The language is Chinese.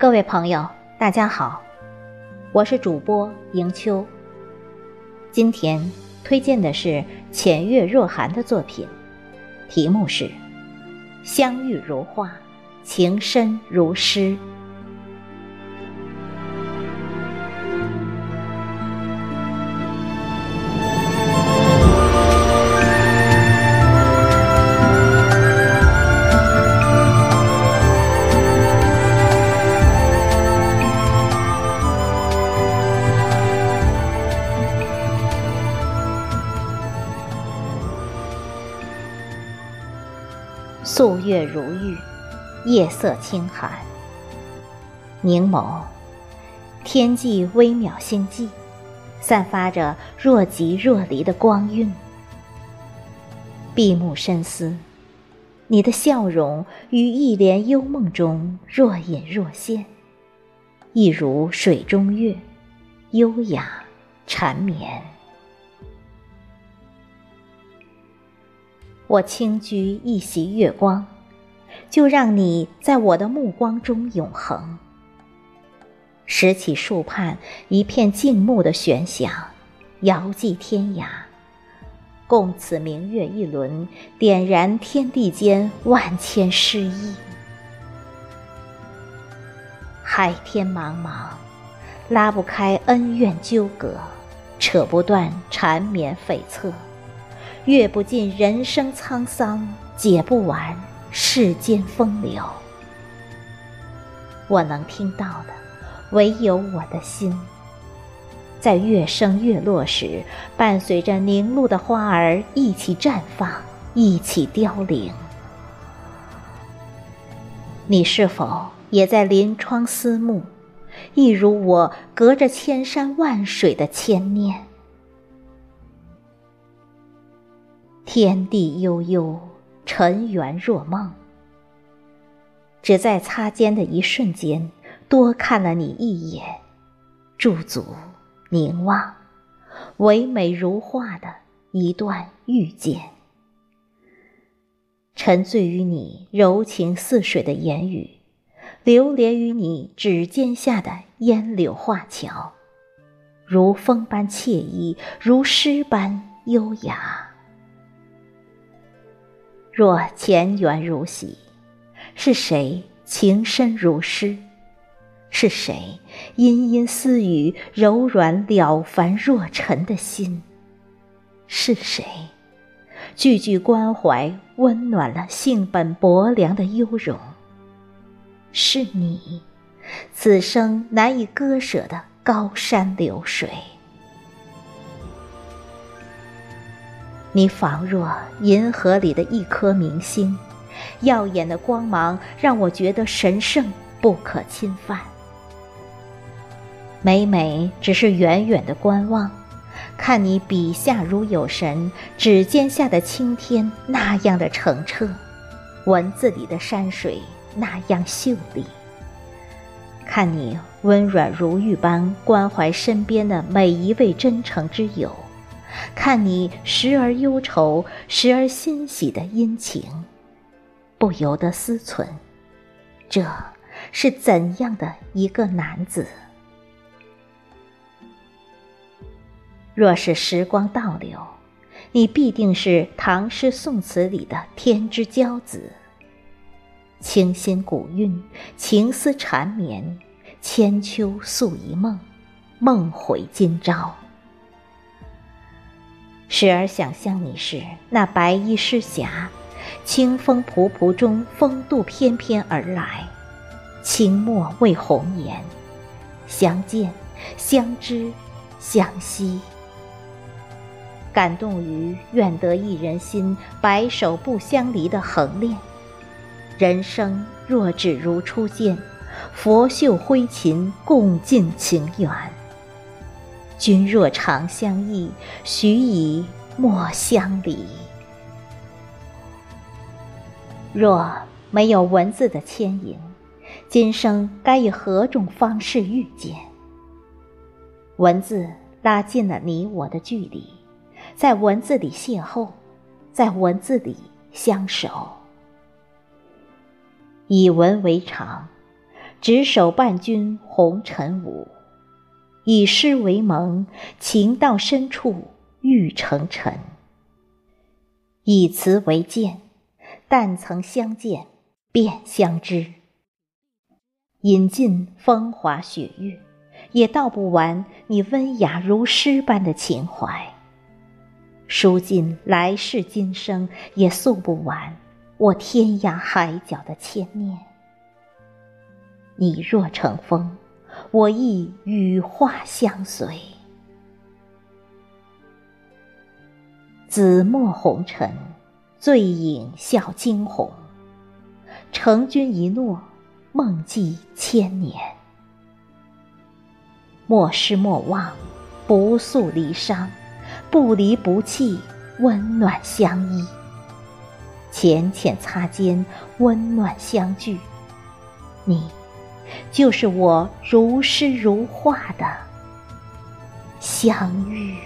各位朋友，大家好，我是主播迎秋。今天推荐的是浅月若寒的作品，题目是《相遇如画，情深如诗》。素月如玉，夜色清寒。凝眸，天际微渺星际，散发着若即若离的光晕。闭目深思，你的笑容于一帘幽梦中若隐若现，一如水中月，优雅缠绵。我轻掬一袭月光，就让你在我的目光中永恒。拾起树畔一片静穆的悬响，遥寄天涯，共此明月一轮，点燃天地间万千诗意。海天茫茫，拉不开恩怨纠葛，扯不断缠绵悱恻。阅不尽人生沧桑，解不完世间风流。我能听到的，唯有我的心。在月升月落时，伴随着凝露的花儿一起绽放，一起凋零。你是否也在临窗思慕，一如我隔着千山万水的牵念？天地悠悠，尘缘若梦。只在擦肩的一瞬间，多看了你一眼，驻足凝望，唯美如画的一段遇见。沉醉于你柔情似水的言语，流连于你指尖下的烟柳画桥，如风般惬意，如诗般优雅。若前缘如洗，是谁情深如诗？是谁殷殷私语，柔软了凡若尘的心？是谁句句关怀，温暖了性本薄凉的幽容？是你，此生难以割舍的高山流水。你仿若银河里的一颗明星，耀眼的光芒让我觉得神圣不可侵犯。每每只是远远的观望，看你笔下如有神，指尖下的青天那样的澄澈，文字里的山水那样秀丽。看你温软如玉般关怀身边的每一位真诚之友。看你时而忧愁，时而欣喜的殷勤，不由得思忖：这是怎样的一个男子？若是时光倒流，你必定是唐诗宋词里的天之骄子。清新古韵，情思缠绵，千秋诉一梦，梦回今朝。时而想象你是那白衣诗侠，清风仆仆中风度翩翩而来，清墨为红颜，相见相知相惜，感动于愿得一人心，白首不相离的恒恋。人生若只如初见，佛袖挥琴共尽情缘。君若长相忆，许以莫相离。若没有文字的牵引，今生该以何种方式遇见？文字拉近了你我的距离，在文字里邂逅，在文字里相守。以文为常，执手伴君红尘舞，以诗为盟，情到深处欲成尘。以词为鉴，但曾相见便相知。饮尽风华雪月，也道不完你温雅如诗般的情怀；书尽来世今生，也诉不完我天涯海角的牵念。你若成风，我亦羽化相随。紫陌红尘，醉影笑惊鸿。承君一诺，梦寄千年。莫失莫忘，不诉离殇，不离不弃，温暖相依。浅浅擦肩，温暖相聚。你。就是我如诗如画的相遇。